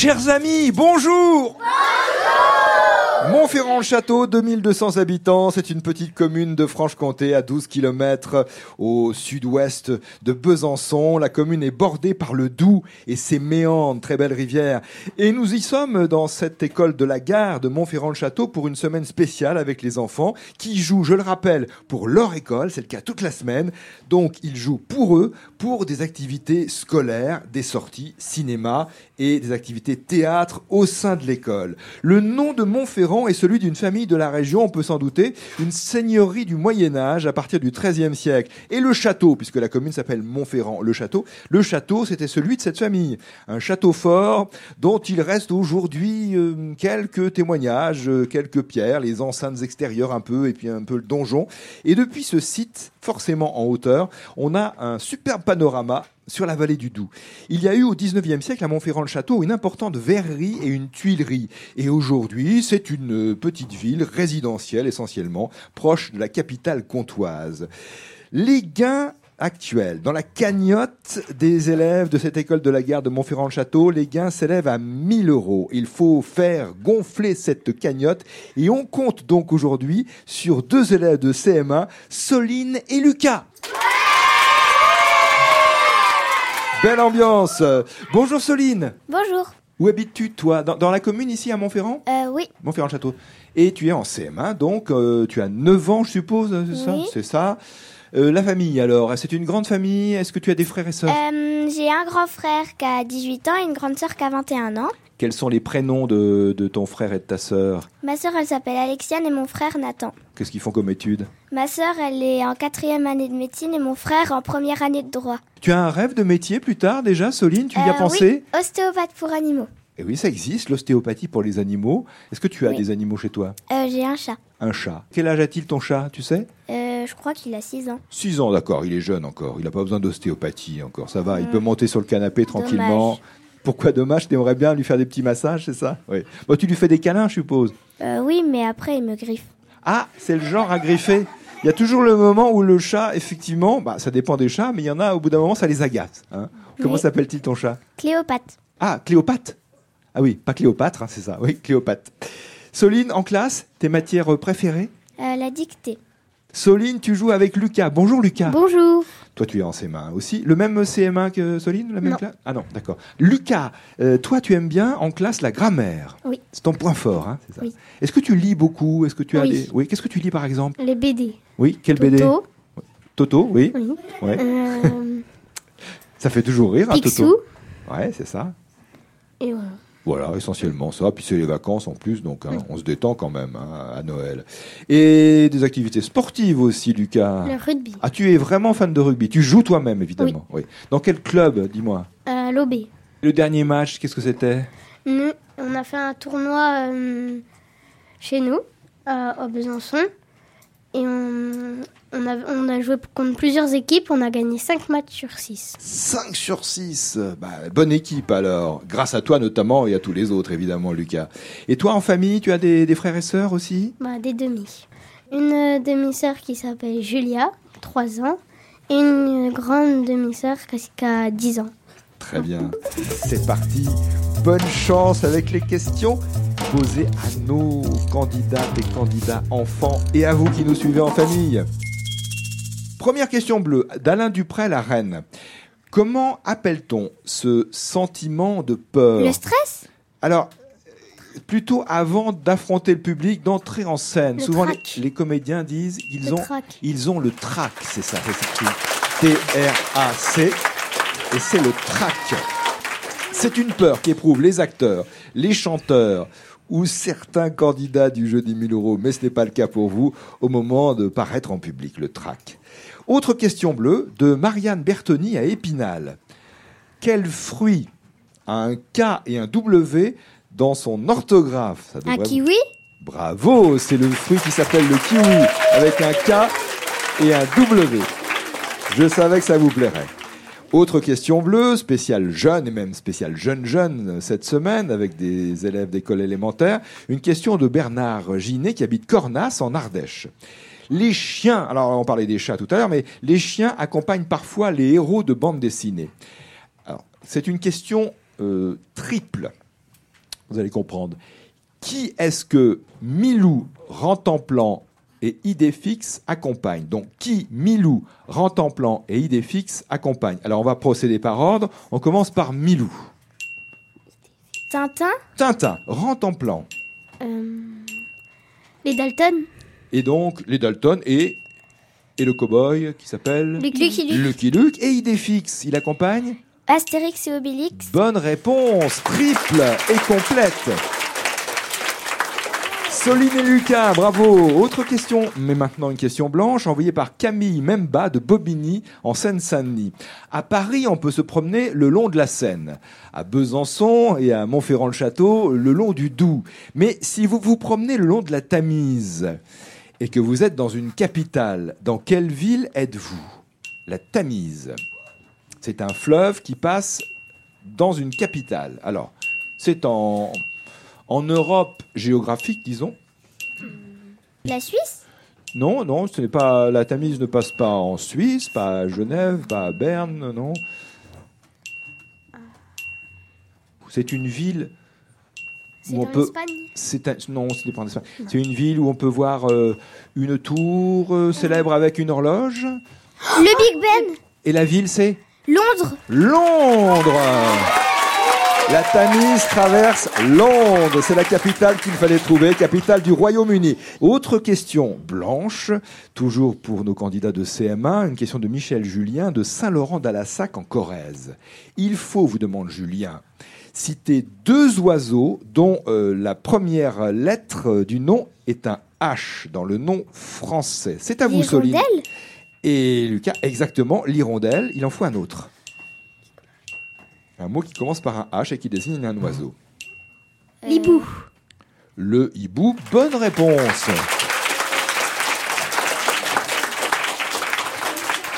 Chers amis, bonjour Montferrand-le-Château, 2200 habitants, c'est une petite commune de Franche-Comté à 12 km au sud-ouest de Besançon. La commune est bordée par le Doubs et ses méandres, très belle rivière. Et nous y sommes dans cette école de la gare de Montferrand-le-Château pour une semaine spéciale avec les enfants qui jouent, je le rappelle, pour leur école, c'est le cas toute la semaine. Donc ils jouent pour eux, pour des activités scolaires, des sorties cinéma et des activités théâtre au sein de l'école. Le nom de Montferrand est celui d'une famille de la région, on peut s'en douter, une seigneurie du Moyen Âge à partir du XIIIe siècle. Et le château, puisque la commune s'appelle Montferrand, le château, le château c'était celui de cette famille. Un château fort dont il reste aujourd'hui euh, quelques témoignages, euh, quelques pierres, les enceintes extérieures un peu, et puis un peu le donjon. Et depuis ce site, forcément en hauteur, on a un superbe panorama sur la vallée du Doubs. Il y a eu au 19e siècle à Montferrand-le-Château une importante verrerie et une tuilerie. Et aujourd'hui, c'est une petite ville résidentielle essentiellement, proche de la capitale comtoise. Les gains actuels dans la cagnotte des élèves de cette école de la gare de Montferrand-le-Château, les gains s'élèvent à 1000 euros. Il faut faire gonfler cette cagnotte et on compte donc aujourd'hui sur deux élèves de CM1, Soline et Lucas. Belle ambiance. Bonjour Soline. Bonjour. Où habites-tu toi? Dans, dans la commune ici à Montferrand? Euh, oui, Montferrand-le-Château. Et tu es en CM1, donc euh, tu as 9 ans je suppose, c'est ça? Oui. C'est ça. Euh, la famille alors, c'est une grande famille? Est-ce que tu as des frères et sœurs? Euh, j'ai un grand frère qui a 18 ans et une grande sœur qui a 21 ans. Quels sont les prénoms de, de ton frère et de ta sœur Ma sœur, elle s'appelle Alexiane et mon frère Nathan. Qu'est-ce qu'ils font comme études Ma sœur, elle est en quatrième année de médecine et mon frère en première année de droit. Tu as un rêve de métier plus tard déjà, Soline Tu y as Euh, pensé oui, ostéopathe pour animaux. Et oui, ça existe, l'ostéopathie pour les animaux. Est-ce que tu as Oui. des animaux chez toi Euh, j'ai un chat. Un chat. Quel âge a-t-il ton chat, tu sais Euh, je crois qu'il a 6 ans. 6 ans, d'accord, il est jeune encore. Il n'a pas besoin d'ostéopathie encore. Ça va, il peut monter sur le canapé tranquillement. Dommage. Pourquoi dommage Tu aimerais bien lui faire des petits massages, c'est ça? Oui. Bon, tu lui fais des câlins, je suppose. Euh, oui, mais après, il me griffe. Ah, c'est le genre à griffer. Il y a toujours le moment où le chat, effectivement, bah, ça dépend des chats, mais il y en a au bout d'un moment, ça les agace. hein. Comment Oui. s'appelle-t-il ton chat? Cléopâtre. Ah, Cléopâtre. Ah oui, pas Cléopâtre, hein, c'est ça. Oui, Cléopâtre. Soline, en classe, tes matières préférées? Euh, la dictée. Soline, tu joues avec Lucas. Bonjour Lucas. Bonjour. Toi, tu es en CM1 aussi. Le même CM1 que Soline la même Non. classe? Ah non, d'accord. Lucas, euh, toi, tu aimes bien en classe la grammaire. Oui. C'est ton point fort, hein, c'est ça Oui. Est-ce que tu lis beaucoup? Est-ce que tu as Oui. des... Oui, qu'est-ce que tu lis par exemple? Les BD. Oui, quel BD Toto. Toto, oui. Oui. Ouais. Euh, Ça fait toujours rire, Picsou. Toto. Ouais, c'est ça. Et voilà. Voilà, essentiellement ça. Puis c'est les vacances en plus, donc hein, on se détend quand même hein, à Noël. Et des activités sportives aussi, Lucas. Le rugby. Ah, tu es vraiment fan de rugby. Tu joues toi-même, évidemment. Oui. Dans quel club, dis-moi? Euh, L'OB. Le dernier match, qu'est-ce que c'était? Nous, on a fait un tournoi euh, chez nous, à, à Besançon. Et on, on, a, on a joué contre plusieurs équipes. On a gagné 5 matchs sur 6. 5 sur 6. Bah, bonne équipe alors. Grâce à toi notamment et à tous les autres, évidemment, Lucas. Et toi, en famille, tu as des, des frères et sœurs aussi? Bah, des demi. Une euh, demi-sœur qui s'appelle Julia, 3 ans. Et une grande demi-sœur qui a 10 ans. Très bien. C'est parti. Bonne chance avec les questions posées à nos candidats et candidats enfants et à vous qui nous suivez en famille. Première question bleue d'Alain Dupré, la reine. Comment appelle-t-on ce sentiment de peur? Le stress? Alors, plutôt avant d'affronter le public, d'entrer en scène. Le Souvent, les, comédiens disent qu'ils Le ont, trac. ils ont le trac, c'est ça, c'est T-R-A-C, et c'est le trac. C'est une peur qu'éprouvent les acteurs, les chanteurs ou certains candidats du jeu des 1000 euros, mais ce n'est pas le cas pour vous, au moment de paraître en public, le trac. Autre question bleue de Marianne Bertoni à Épinal. Quel fruit a un K et un W dans son orthographe? Ça Un kiwi? Bravo, c'est le fruit qui s'appelle le kiwi, avec un K et un W. Je savais que ça vous plairait. Autre question bleue, spéciale jeune et même spéciale jeune jeune cette semaine avec des élèves d'école élémentaire. Une question de Bernard Ginet qui habite Cornas en Ardèche. Les chiens, alors on parlait des chats tout à l'heure, mais les chiens accompagnent parfois les héros de bandes dessinées. C'est une question euh, triple. Vous allez comprendre. Qui est-ce que Milou, Rentemplan et Idéfix accompagnent Donc, qui Milou, Rentemplan et Idéfix accompagnent Alors, on va procéder par ordre. On commence par Milou. Tintin, Tintin, Rentemplan. euh, les Dalton, Et donc, les Dalton et, et le cowboy qui s'appelle Lucky Luke, Lucky Luke. Et Idéfix, il accompagne Astérix et Obélix, Bonne réponse, triple et complète. Soline et Lucas, bravo. Autre question, mais maintenant une question blanche, envoyée par Camille Memba de Bobigny, en Seine-Saint-Denis. À Paris, on peut se promener le long de la Seine. À Besançon et à Montferrand-le-Château, le long du Doubs. Mais si vous vous promenez le long de la Tamise et que vous êtes dans une capitale, dans quelle ville êtes-vous? La Tamise. C'est un fleuve qui passe dans une capitale. Alors, c'est en, en Europe géographique, disons. la Suisse, Non, non, ce n'est pas la Tamise ne passe pas en Suisse, pas à Genève, pas à Berne, non. C'est une ville. Où on peut-. C'est un- non, ce n'est pas en Espagne. C'est une ville où on peut voir euh, une tour euh, célèbre avec une horloge. Le Big Ben, Et la ville, c'est? Londres, Londres. La Tamise traverse Londres. C'est la capitale qu'il fallait trouver, capitale du Royaume-Uni. Autre question blanche, toujours pour nos candidats de CM1, une question de Michel Julien de Saint-Laurent-d'Alassac en Corrèze. Il faut, vous demande Julien, citer deux oiseaux dont euh, la première lettre euh, du nom est un H dans le nom français. C'est à vous, Soline. Et Lucas, exactement, l'hirondelle, il en faut un autre. Un mot qui commence par un H et qui désigne un oiseau. l'hibou, Le hibou, bonne réponse.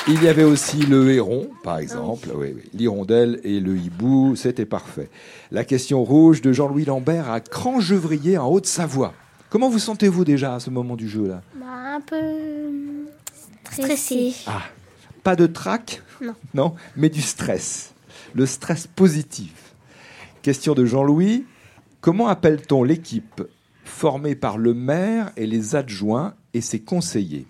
Il y avait aussi le héron, par exemple. Oui, oui. L'hirondelle et le hibou, c'était parfait. La question rouge de Jean-Louis Lambert à Crangevrier en Haute-Savoie. Comment vous sentez-vous déjà à ce moment du jeu là? Bah, un peu stressé. Ah, pas de trac? Non. Non, mais du stress. Le stress positif. Question de Jean-Louis. Comment appelle-t-on l'équipe formée par le maire et les adjoints et ses conseillers?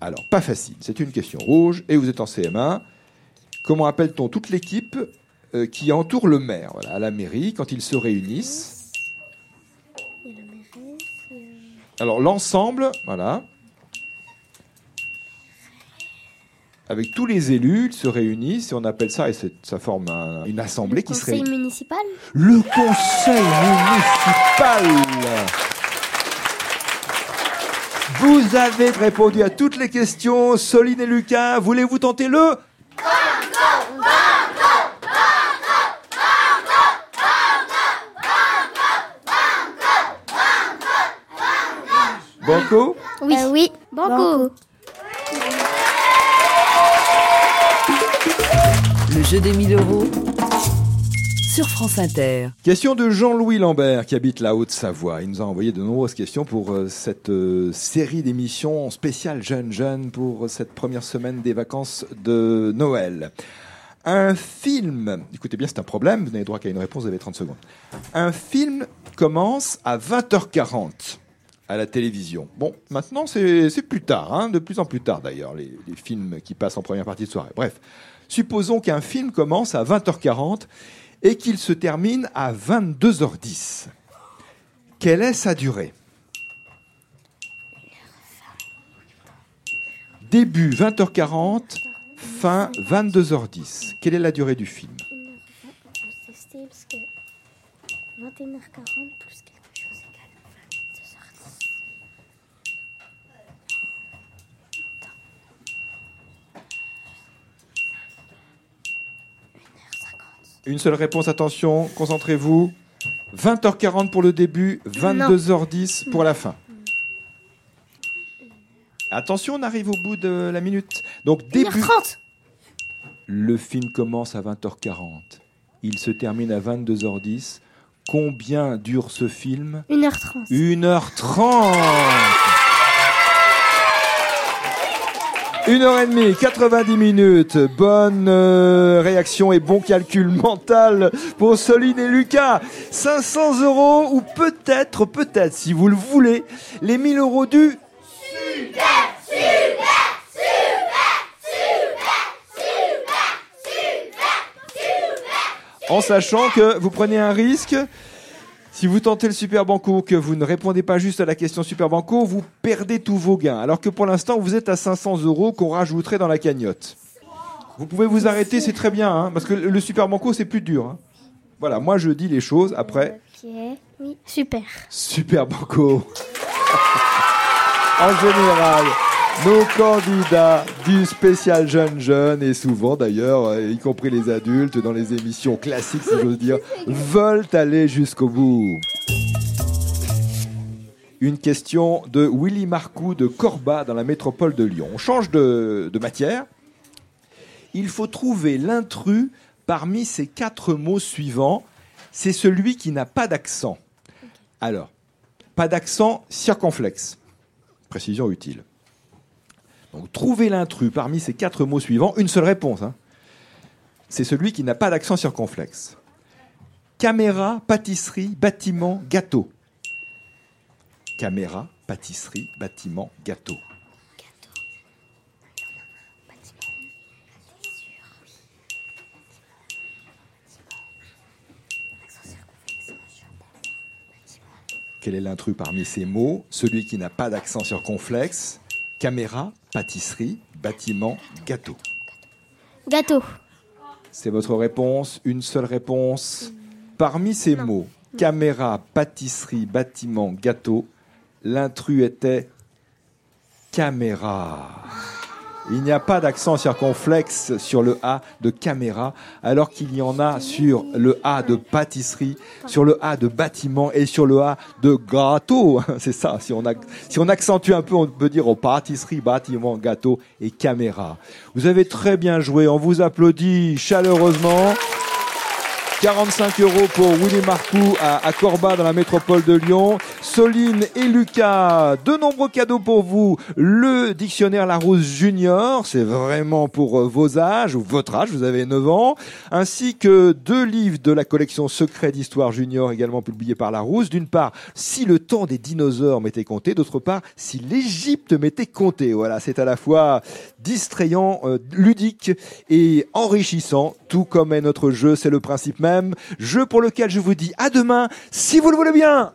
Alors, pas facile. C'est une question rouge et vous êtes en CM1. Comment appelle-t-on toute l'équipe euh, qui entoure le maire? Voilà, à la mairie quand ils se réunissent Alors, l'ensemble, voilà, avec tous les élus, ils se réunissent et on appelle ça, et ça forme un- une assemblée Le qui se conseil réunit. municipal, Le conseil municipal Vous avez répondu à toutes les questions. Soline et Lucas, voulez-vous tenter le Banco? Oui, oui, banco. Jeu des 1000 euros sur France Inter. Question de Jean-Louis Lambert qui habite la Haute-Savoie. Il nous a envoyé de nombreuses questions pour euh, cette euh, série d'émissions spéciales Jeunes Jeunes pour cette première semaine des vacances de Noël. Un film, écoutez bien, c'est un problème, vous n'avez droit qu'à une réponse, vous avez 30 secondes. Un film commence à 20h40 à la télévision. Bon, maintenant c'est plus tard, hein, de plus en plus tard d'ailleurs, les, les films qui passent en première partie de soirée. Bref, supposons qu'un film commence à 20h40 et qu'il se termine à 22h10. Quelle est sa durée? Début 20h40, fin 22h10. Quelle est la durée du film? Tester parce que 21h40 plus Une seule réponse, attention, concentrez-vous. 20h40 pour le début, 22h10 pour la fin. Attention, on arrive au bout de la minute. Donc début. 1h30 Le film commence à 20h40. Il se termine à 22h10. Combien dure ce film? 1h30. 1h30 Une heure et demie, 90 minutes. Bonne euh, réaction et bon calcul mental pour Soline et Lucas. 500 euros ou peut-être, peut-être, si vous le voulez, les 1000 euros du... En sachant que vous prenez un risque, si vous tentez le Super Banco, que vous ne répondez pas juste à la question Super Banco, vous perdez tous vos gains. Alors que pour l'instant, vous êtes à 500 euros qu'on rajouterait dans la cagnotte. Vous pouvez vous arrêter, c'est très bien, hein, parce que le Super Banco, c'est plus dur. hein. Voilà, moi je dis les choses, après, Ok, oui, super. Super Banco. en général, nos candidats du spécial jeune jeune et souvent d'ailleurs, euh, y compris les adultes dans les émissions classiques si j'ose dire, veulent aller jusqu'au bout. Une question de Willy Marcoux de Corba dans la métropole de Lyon. On change de, de matière. Il faut trouver l'intrus parmi ces quatre mots suivants. C'est celui qui n'a pas d'accent. Alors, pas d'accent circonflexe. Précision utile. Donc, trouver l'intrus parmi ces quatre mots suivants, une seule réponse. hein. C'est celui qui n'a pas d'accent circonflexe. Caméra, pâtisserie, bâtiment, gâteau. Caméra, pâtisserie, bâtiment, gâteau. Quel est l'intrus parmi ces mots? Celui qui n'a pas d'accent circonflexe. Caméra, pâtisserie, bâtiment, gâteau. Gâteau. C'est votre réponse Une seule réponse Parmi ces mots, caméra, pâtisserie, bâtiment, gâteau, l'intrus était caméra. Il n'y a pas d'accent circonflexe sur le A de caméra, alors qu'il y en a sur le A de pâtisserie, sur le A de bâtiment et sur le A de gâteau. C'est ça, si on, accentue un peu, on peut dire au pâtisserie, bâtiment, gâteau et caméra. Vous avez très bien joué, on vous applaudit chaleureusement. 45 euros pour Willy Marcoux à, à Corba dans la métropole de Lyon. Soline et Lucas, de nombreux cadeaux pour vous. Le dictionnaire Larousse Junior, c'est vraiment pour euh, vos âges ou votre âge, vous avez 9 ans, ainsi que deux livres de la collection Secret d'Histoire Junior également publiés par Larousse. D'une part, si le temps des dinosaures m'était compté, d'autre part, si l'Égypte m'était compté. Voilà, c'est à la fois distrayant, euh, ludique et enrichissant, tout comme est notre jeu, c'est le principe même. Jeu pour lequel je vous dis à demain, si vous le voulez bien.